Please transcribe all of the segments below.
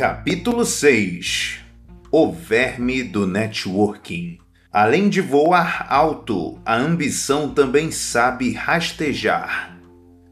Capítulo 6 O verme do networking. Além de voar alto, a ambição também sabe rastejar.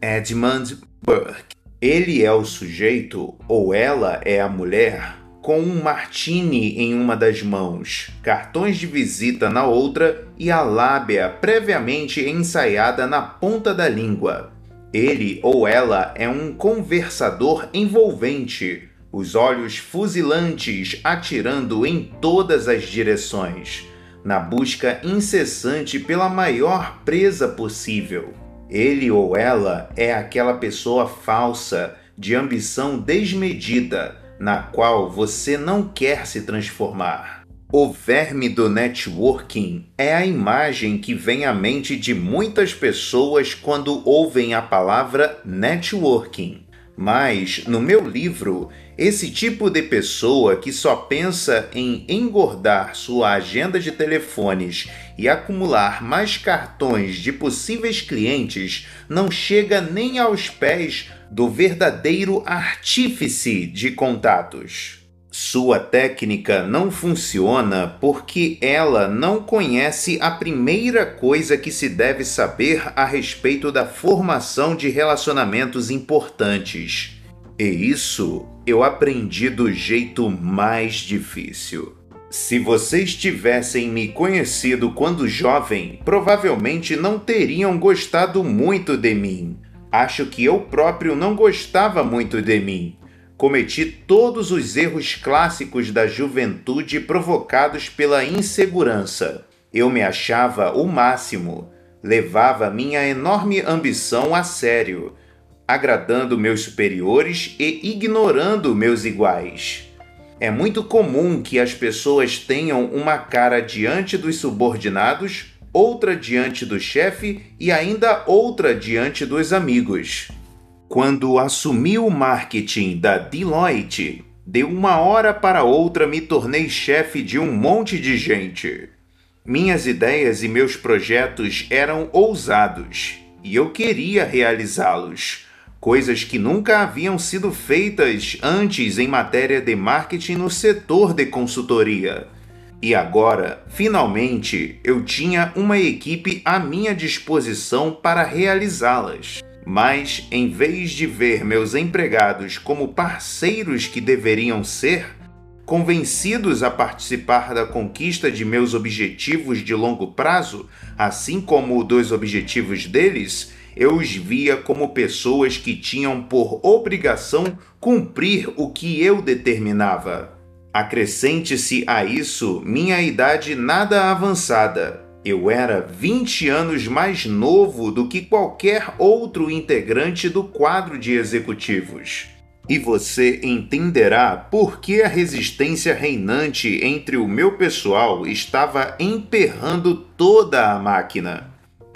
Edmund Burke. Ele é o sujeito, ou ela é a mulher, com um martini em uma das mãos, cartões de visita na outra e a lábia previamente ensaiada na ponta da língua. Ele ou ela é um conversador envolvente, os olhos fuzilantes atirando em todas as direções, na busca incessante pela maior presa possível. Ele ou ela é aquela pessoa falsa, de ambição desmedida, na qual você não quer se transformar. O verme do networking é a imagem que vem à mente de muitas pessoas quando ouvem a palavra networking. Mas, no meu livro, esse tipo de pessoa que só pensa em engordar sua agenda de telefones e acumular mais cartões de possíveis clientes não chega nem aos pés do verdadeiro artífice de contatos. Sua técnica não funciona porque ela não conhece a primeira coisa que se deve saber a respeito da formação de relacionamentos importantes. E isso eu aprendi do jeito mais difícil. Se vocês tivessem me conhecido quando jovem, provavelmente não teriam gostado muito de mim. Acho que eu próprio não gostava muito de mim. Cometi todos os erros clássicos da juventude provocados pela insegurança. Eu me achava o máximo, levava minha enorme ambição a sério, agradando meus superiores e ignorando meus iguais. É muito comum que as pessoas tenham uma cara diante dos subordinados, outra diante do chefe e ainda outra diante dos amigos. Quando assumi o marketing da Deloitte, de uma hora para outra me tornei chefe de um monte de gente. Minhas ideias e meus projetos eram ousados e eu queria realizá-los coisas que nunca haviam sido feitas antes em matéria de marketing no setor de consultoria. E agora, finalmente, eu tinha uma equipe à minha disposição para realizá-las. Mas, em vez de ver meus empregados como parceiros que deveriam ser, convencidos a participar da conquista de meus objetivos de longo prazo, assim como dos objetivos deles, eu os via como pessoas que tinham por obrigação cumprir o que eu determinava. Acrescente-se a isso minha idade nada avançada. Eu era 20 anos mais novo do que qualquer outro integrante do quadro de executivos. E você entenderá por que a resistência reinante entre o meu pessoal estava emperrando toda a máquina.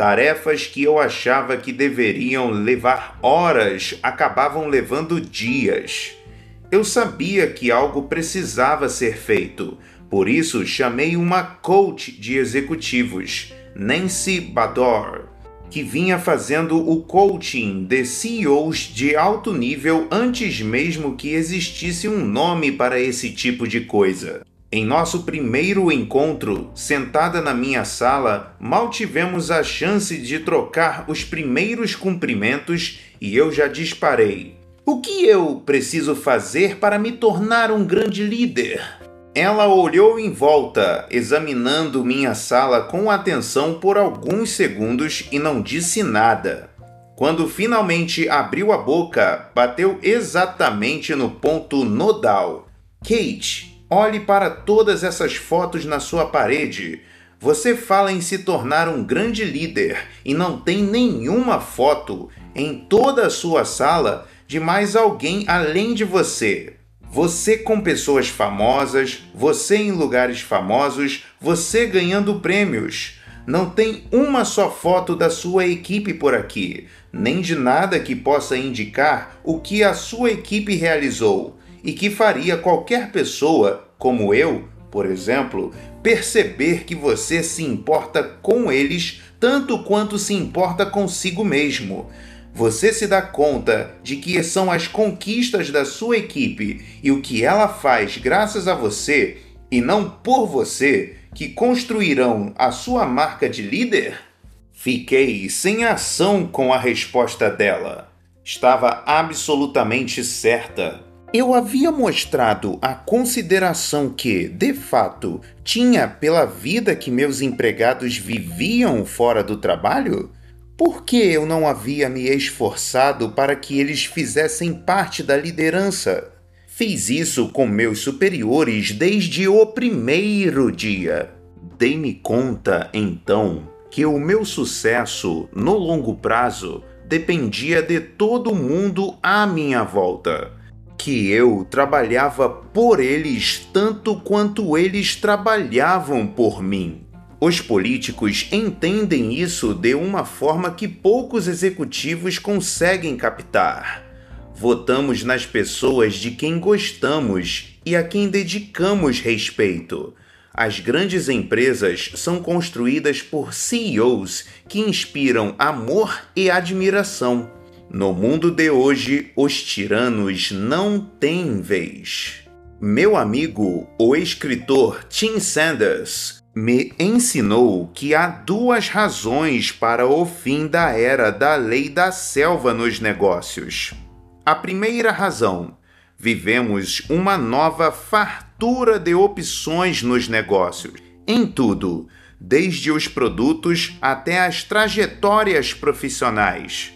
Tarefas que eu achava que deveriam levar horas acabavam levando dias. Eu sabia que algo precisava ser feito, por isso chamei uma coach de executivos, Nancy Bador, que vinha fazendo o coaching de CEOs de alto nível antes mesmo que existisse um nome para esse tipo de coisa. Em nosso primeiro encontro, sentada na minha sala, mal tivemos a chance de trocar os primeiros cumprimentos e eu já disparei. O que eu preciso fazer para me tornar um grande líder? Ela olhou em volta, examinando minha sala com atenção por alguns segundos e não disse nada. Quando finalmente abriu a boca, bateu exatamente no ponto nodal. Kate, Olhe para todas essas fotos na sua parede. Você fala em se tornar um grande líder e não tem nenhuma foto em toda a sua sala de mais alguém além de você. Você com pessoas famosas, você em lugares famosos, você ganhando prêmios. Não tem uma só foto da sua equipe por aqui, nem de nada que possa indicar o que a sua equipe realizou e que faria qualquer pessoa, como eu, por exemplo, perceber que você se importa com eles tanto quanto se importa consigo mesmo. você se dá conta de que são as conquistas da sua equipe e o que ela faz graças a você e não por você que construirão a sua marca de líder? Fiquei sem ação com a resposta dela. Estava absolutamente certa. Eu havia mostrado a consideração que, de fato, tinha pela vida que meus empregados viviam fora do trabalho? Por que eu não havia me esforçado para que eles fizessem parte da liderança? Fiz isso com meus superiores desde o primeiro dia. Dei-me conta, então, que o meu sucesso no longo prazo dependia de todo mundo à minha volta. Que eu trabalhava por eles tanto quanto eles trabalhavam por mim. Os políticos entendem isso de uma forma que poucos executivos conseguem captar. Votamos nas pessoas de quem gostamos e a quem dedicamos respeito. As grandes empresas são construídas por CEOs que inspiram amor e admiração. No mundo de hoje, os tiranos não têm vez. Meu amigo, o escritor Tim Sanders, me ensinou que há duas razões para o fim da era da lei da selva nos negócios. A primeira razão: vivemos uma nova fartura de opções nos negócios, em tudo, desde os produtos até as trajetórias profissionais.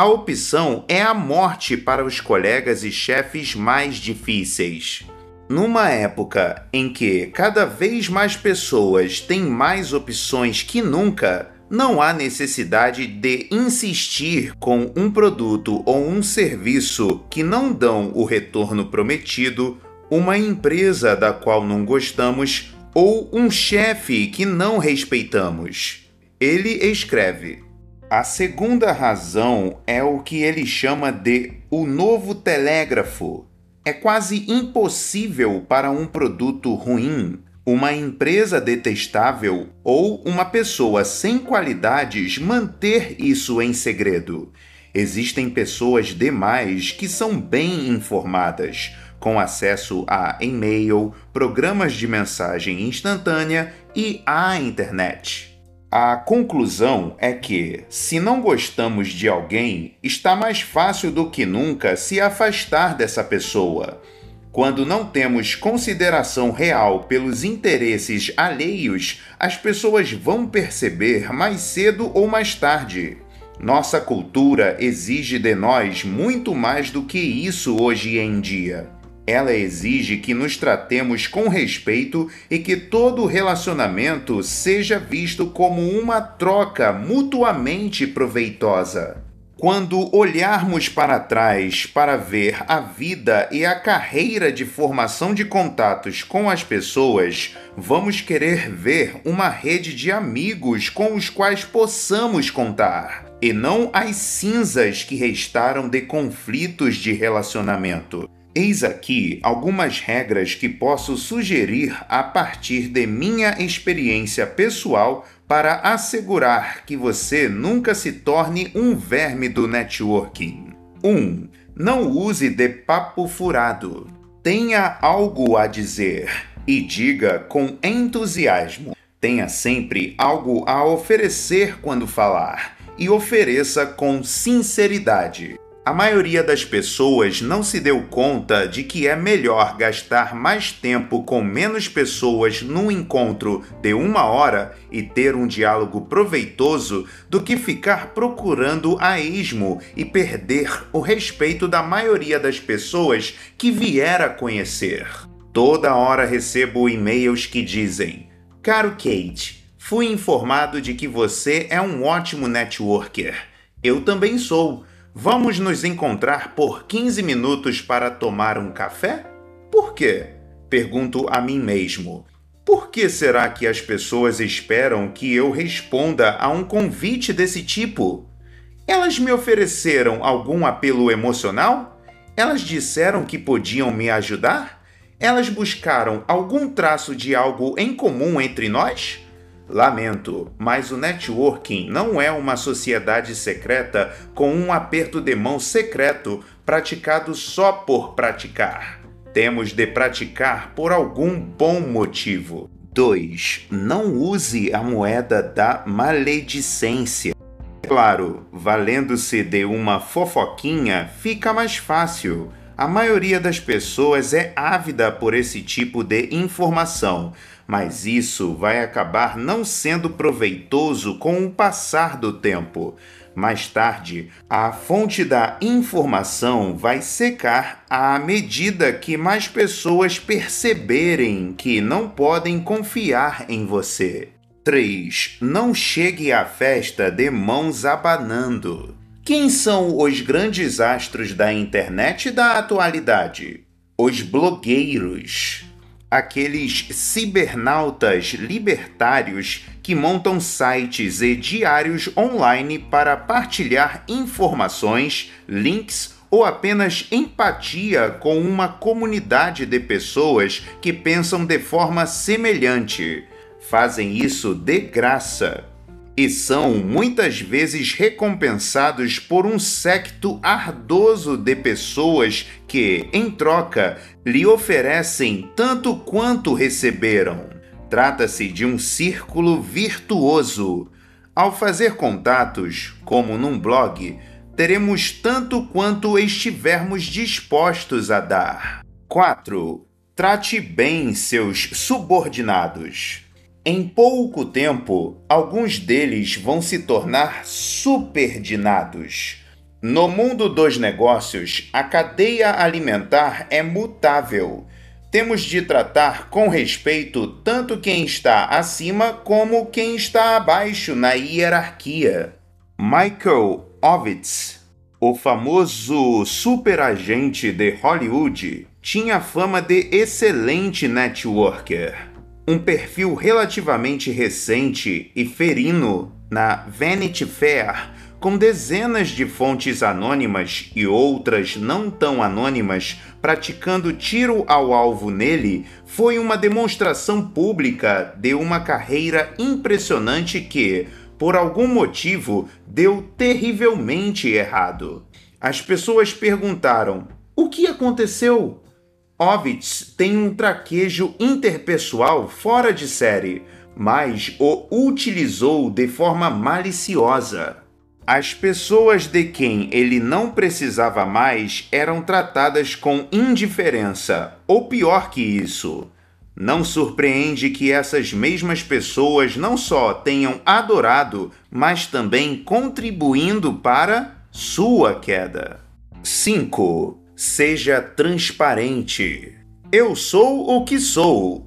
A opção é a morte para os colegas e chefes mais difíceis. Numa época em que cada vez mais pessoas têm mais opções que nunca, não há necessidade de insistir com um produto ou um serviço que não dão o retorno prometido, uma empresa da qual não gostamos ou um chefe que não respeitamos. Ele escreve: A segunda razão é o que ele chama de o novo telégrafo é quase impossível para um produto ruim, uma empresa detestável ou uma pessoa sem qualidades manter isso em segredo. Existem pessoas demais que são bem informadas, com acesso a e-mail, programas de mensagem instantânea e à internet. A conclusão é que, se não gostamos de alguém, está mais fácil do que nunca se afastar dessa pessoa. Quando não temos consideração real pelos interesses alheios, as pessoas vão perceber mais cedo ou mais tarde. Nossa cultura exige de nós muito mais do que isso hoje em dia. Ela exige que nos tratemos com respeito e que todo relacionamento seja visto como uma troca mutuamente proveitosa. Quando olharmos para trás para ver a vida e a carreira de formação de contatos com as pessoas, vamos querer ver uma rede de amigos com os quais possamos contar, e não as cinzas que restaram de conflitos de relacionamento. Eis aqui algumas regras que posso sugerir a partir de minha experiência pessoal para assegurar que você nunca se torne um verme do networking. 1. Um, não use de papo furado. Tenha algo a dizer e diga com entusiasmo. Tenha sempre algo a oferecer quando falar e ofereça com sinceridade. A maioria das pessoas não se deu conta de que é melhor gastar mais tempo com menos pessoas num encontro de uma hora e ter um diálogo proveitoso do que ficar procurando a esmo e perder o respeito da maioria das pessoas que vier a conhecer. Toda hora recebo e-mails que dizem: Caro Kate, fui informado de que você é um ótimo networker. Eu também sou Vamos nos encontrar por 15 minutos para tomar um café? Por quê? Pergunto a mim mesmo. Por que será que as pessoas esperam que eu responda a um convite desse tipo? Elas me ofereceram algum apelo emocional? Elas disseram que podiam me ajudar? Elas buscaram algum traço de algo em comum entre nós? Lamento, mas o networking não é uma sociedade secreta com um aperto de mão secreto praticado só por praticar. Temos de praticar por algum bom motivo. 2. Não use a moeda da maledicência. Claro, valendo-se de uma fofoquinha, fica mais fácil. A maioria das pessoas é ávida por esse tipo de informação, mas isso vai acabar não sendo proveitoso com o passar do tempo. Mais tarde, a fonte da informação vai secar à medida que mais pessoas perceberem que não podem confiar em você. 3. Não chegue à festa de mãos abanando. Quem são os grandes astros da internet da atualidade? Os blogueiros. Aqueles cibernautas libertários que montam sites e diários online para partilhar informações, links ou apenas empatia com uma comunidade de pessoas que pensam de forma semelhante. Fazem isso de graça e são muitas vezes recompensados por um secto ardoso de pessoas que, em troca, lhe oferecem tanto quanto receberam. Trata-se de um círculo virtuoso. Ao fazer contatos, como num blog, teremos tanto quanto estivermos dispostos a dar. 4. Trate bem seus subordinados. Em pouco tempo, alguns deles vão se tornar superdinados. No mundo dos negócios, a cadeia alimentar é mutável. Temos de tratar com respeito tanto quem está acima como quem está abaixo na hierarquia. Michael Ovitz, o famoso superagente de Hollywood, tinha fama de excelente networker um perfil relativamente recente e ferino na Vanity Fair, com dezenas de fontes anônimas e outras não tão anônimas praticando tiro ao alvo nele, foi uma demonstração pública de uma carreira impressionante que, por algum motivo, deu terrivelmente errado. As pessoas perguntaram: o que aconteceu? Ovitz tem um traquejo interpessoal fora de série, mas o utilizou de forma maliciosa. As pessoas de quem ele não precisava mais eram tratadas com indiferença, ou pior que isso. Não surpreende que essas mesmas pessoas não só tenham adorado, mas também contribuindo para sua queda. 5. Seja transparente. Eu sou o que sou.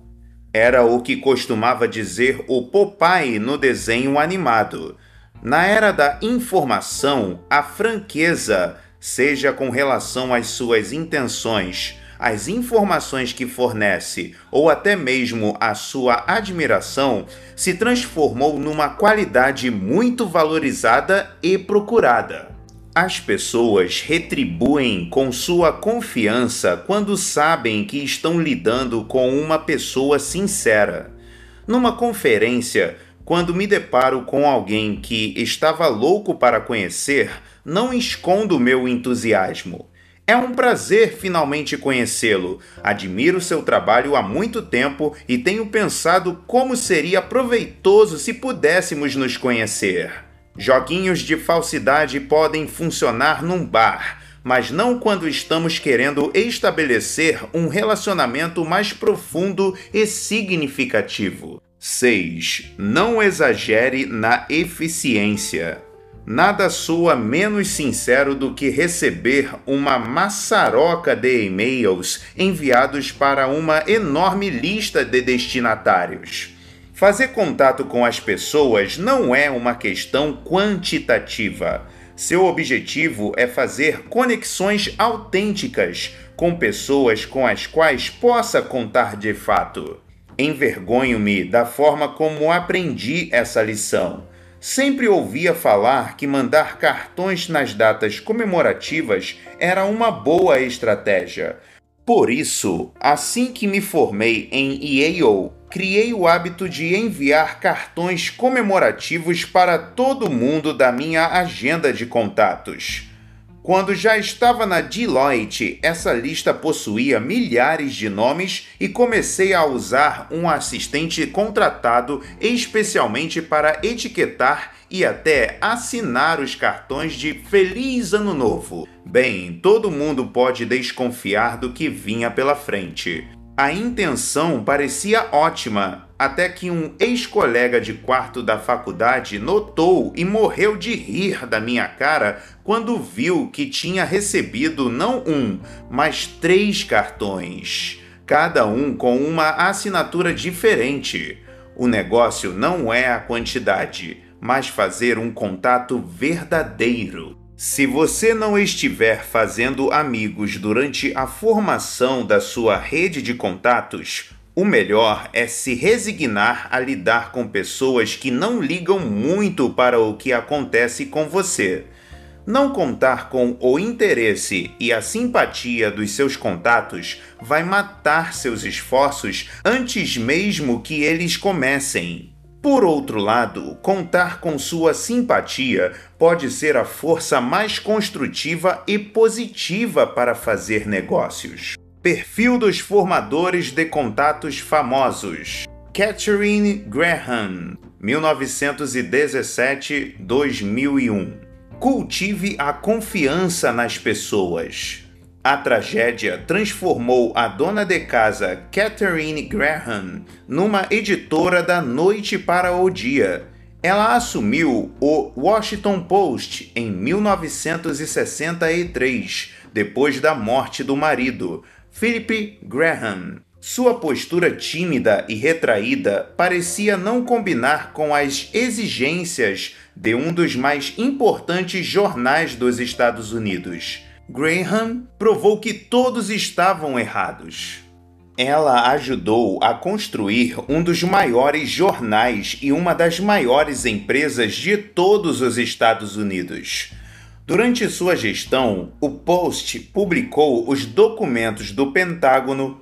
Era o que costumava dizer o Popeye no desenho animado. Na era da informação, a franqueza, seja com relação às suas intenções, às informações que fornece ou até mesmo a sua admiração, se transformou numa qualidade muito valorizada e procurada. As pessoas retribuem com sua confiança quando sabem que estão lidando com uma pessoa sincera. Numa conferência, quando me deparo com alguém que estava louco para conhecer, não escondo meu entusiasmo. É um prazer finalmente conhecê-lo. Admiro seu trabalho há muito tempo e tenho pensado como seria proveitoso se pudéssemos nos conhecer. Joguinhos de falsidade podem funcionar num bar, mas não quando estamos querendo estabelecer um relacionamento mais profundo e significativo. 6. Não exagere na eficiência. Nada soa menos sincero do que receber uma maçaroca de e-mails enviados para uma enorme lista de destinatários. Fazer contato com as pessoas não é uma questão quantitativa. Seu objetivo é fazer conexões autênticas com pessoas com as quais possa contar de fato. Envergonho-me da forma como aprendi essa lição. Sempre ouvia falar que mandar cartões nas datas comemorativas era uma boa estratégia. Por isso, assim que me formei em Yale, criei o hábito de enviar cartões comemorativos para todo mundo da minha agenda de contatos. Quando já estava na Deloitte, essa lista possuía milhares de nomes e comecei a usar um assistente contratado especialmente para etiquetar e até assinar os cartões de Feliz Ano Novo. Bem, todo mundo pode desconfiar do que vinha pela frente. A intenção parecia ótima, até que um ex-colega de quarto da faculdade notou e morreu de rir da minha cara quando viu que tinha recebido não um, mas três cartões, cada um com uma assinatura diferente. O negócio não é a quantidade, mas fazer um contato verdadeiro. Se você não estiver fazendo amigos durante a formação da sua rede de contatos, o melhor é se resignar a lidar com pessoas que não ligam muito para o que acontece com você. Não contar com o interesse e a simpatia dos seus contatos vai matar seus esforços antes mesmo que eles comecem. Por outro lado, contar com sua simpatia pode ser a força mais construtiva e positiva para fazer negócios. Perfil dos formadores de contatos famosos: Catherine Graham, 1917-2001. Cultive a confiança nas pessoas. A tragédia transformou a dona de casa Catherine Graham numa editora da noite para o dia. Ela assumiu o Washington Post em 1963, depois da morte do marido, Philip Graham. Sua postura tímida e retraída parecia não combinar com as exigências de um dos mais importantes jornais dos Estados Unidos. Graham provou que todos estavam errados. Ela ajudou a construir um dos maiores jornais e uma das maiores empresas de todos os Estados Unidos. Durante sua gestão, o Post publicou os documentos do Pentágono,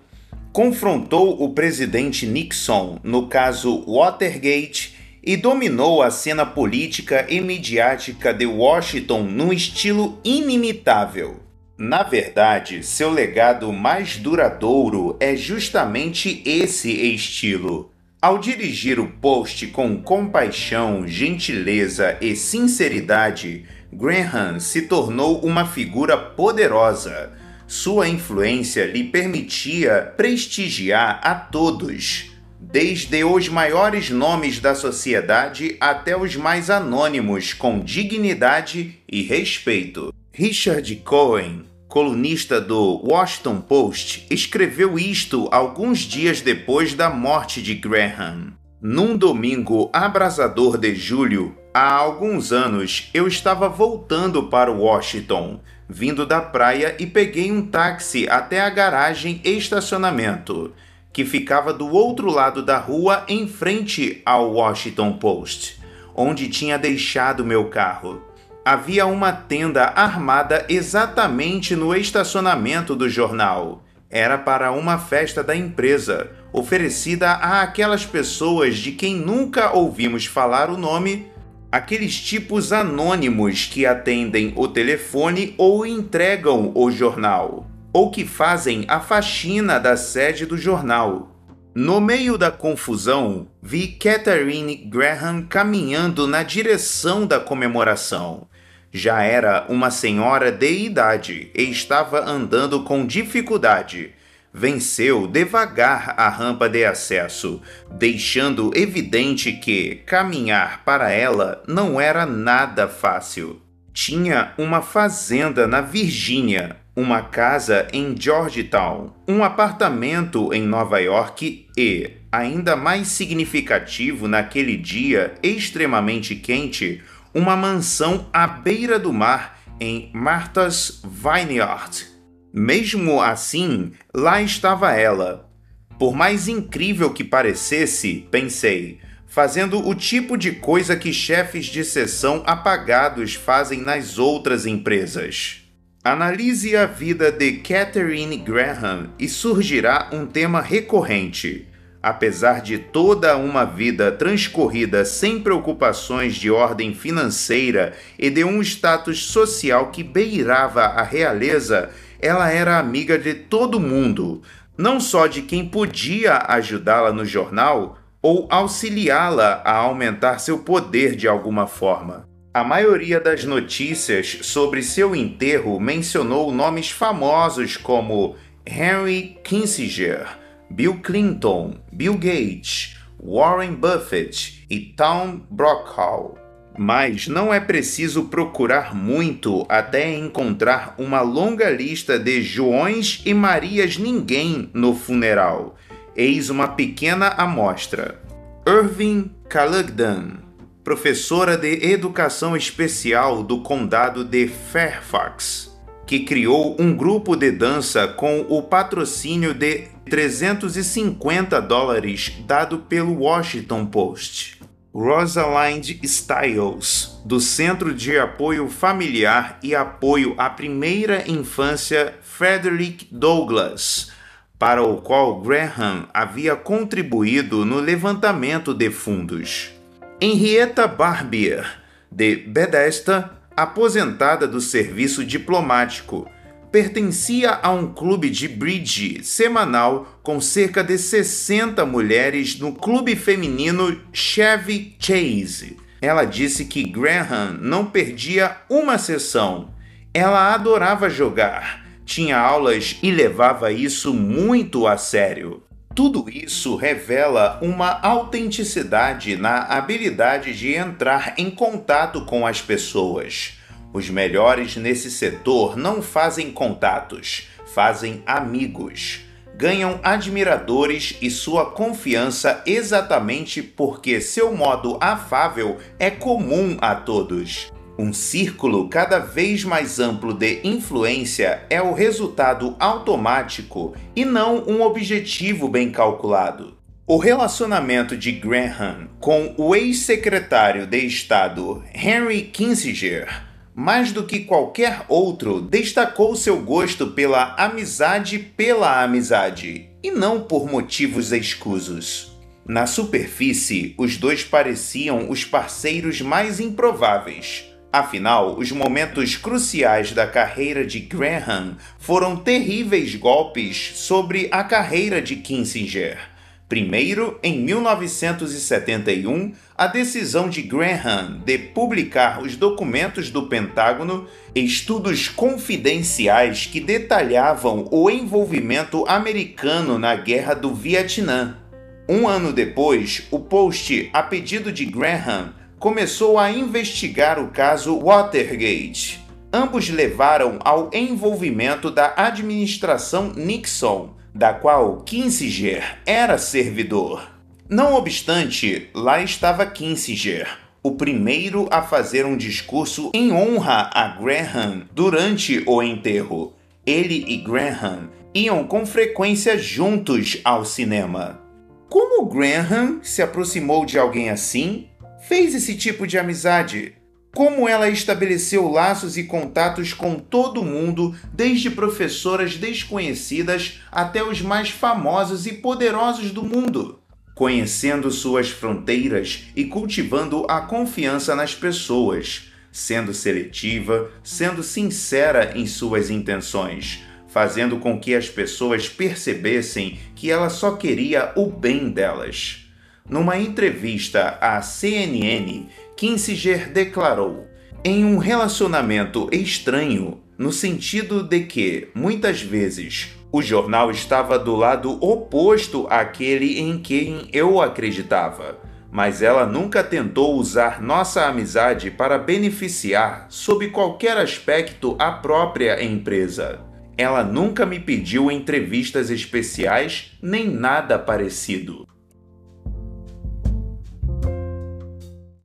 confrontou o presidente Nixon no caso Watergate e dominou a cena política e midiática de Washington num estilo inimitável. Na verdade, seu legado mais duradouro é justamente esse estilo. Ao dirigir o post com compaixão, gentileza e sinceridade, Graham se tornou uma figura poderosa. Sua influência lhe permitia prestigiar a todos, desde os maiores nomes da sociedade até os mais anônimos, com dignidade e respeito. Richard Cohen, colunista do Washington Post, escreveu isto alguns dias depois da morte de Graham. Num domingo abrasador de julho, há alguns anos, eu estava voltando para Washington, vindo da praia e peguei um táxi até a garagem e estacionamento que ficava do outro lado da rua em frente ao Washington Post, onde tinha deixado meu carro. Havia uma tenda armada exatamente no estacionamento do jornal. Era para uma festa da empresa, oferecida a aquelas pessoas de quem nunca ouvimos falar o nome, aqueles tipos anônimos que atendem o telefone ou entregam o jornal ou que fazem a faxina da sede do jornal. No meio da confusão, vi Catherine Graham caminhando na direção da comemoração. Já era uma senhora de idade e estava andando com dificuldade. Venceu devagar a rampa de acesso, deixando evidente que caminhar para ela não era nada fácil. Tinha uma fazenda na Virgínia, uma casa em Georgetown, um apartamento em Nova York e, ainda mais significativo naquele dia extremamente quente, uma mansão à beira do mar em Martha's Vineyard. Mesmo assim, lá estava ela. Por mais incrível que parecesse, pensei, fazendo o tipo de coisa que chefes de seção apagados fazem nas outras empresas. Analise a vida de Catherine Graham e surgirá um tema recorrente: Apesar de toda uma vida transcorrida sem preocupações de ordem financeira e de um status social que beirava a realeza, ela era amiga de todo mundo, não só de quem podia ajudá-la no jornal ou auxiliá-la a aumentar seu poder de alguma forma. A maioria das notícias sobre seu enterro mencionou nomes famosos como Henry Kissinger Bill Clinton, Bill Gates, Warren Buffett e Tom Brokaw. Mas não é preciso procurar muito até encontrar uma longa lista de Joões e Marias Ninguém no funeral. Eis uma pequena amostra. Irving Calugdan, professora de Educação Especial do Condado de Fairfax que criou um grupo de dança com o patrocínio de 350 dólares dado pelo Washington Post. Rosalind Stiles, do Centro de Apoio Familiar e Apoio à Primeira Infância Frederick Douglass, para o qual Graham havia contribuído no levantamento de fundos. Henrietta Barbier, de Bethesda, aposentada do serviço diplomático, pertencia a um clube de bridge semanal com cerca de 60 mulheres no clube feminino Chevy Chase. Ela disse que Graham não perdia uma sessão. Ela adorava jogar, tinha aulas e levava isso muito a sério. Tudo isso revela uma autenticidade na habilidade de entrar em contato com as pessoas. Os melhores nesse setor não fazem contatos, fazem amigos. Ganham admiradores e sua confiança exatamente porque seu modo afável é comum a todos. Um círculo cada vez mais amplo de influência é o resultado automático e não um objetivo bem calculado. O relacionamento de Graham com o ex-secretário de Estado Henry Kissinger, mais do que qualquer outro, destacou seu gosto pela amizade pela amizade e não por motivos escusos. Na superfície, os dois pareciam os parceiros mais improváveis Afinal, os momentos cruciais da carreira de Graham foram terríveis golpes sobre a carreira de Kissinger. Primeiro, em 1971, a decisão de Graham de publicar os documentos do Pentágono, estudos confidenciais que detalhavam o envolvimento americano na Guerra do Vietnã. Um ano depois, o post, a pedido de Graham, começou a investigar o caso Watergate. Ambos levaram ao envolvimento da administração Nixon, da qual Kissinger era servidor. Não obstante, lá estava Kissinger, o primeiro a fazer um discurso em honra a Graham durante o enterro. Ele e Graham iam com frequência juntos ao cinema. Como Graham se aproximou de alguém assim? Fez esse tipo de amizade? Como ela estabeleceu laços e contatos com todo mundo, desde professoras desconhecidas até os mais famosos e poderosos do mundo? Conhecendo suas fronteiras e cultivando a confiança nas pessoas, sendo seletiva, sendo sincera em suas intenções, fazendo com que as pessoas percebessem que ela só queria o bem delas. Numa entrevista à CNN, Kissinger declarou: em um relacionamento estranho, no sentido de que, muitas vezes, o jornal estava do lado oposto àquele em quem eu acreditava, mas ela nunca tentou usar nossa amizade para beneficiar, sob qualquer aspecto, a própria empresa. Ela nunca me pediu entrevistas especiais nem nada parecido.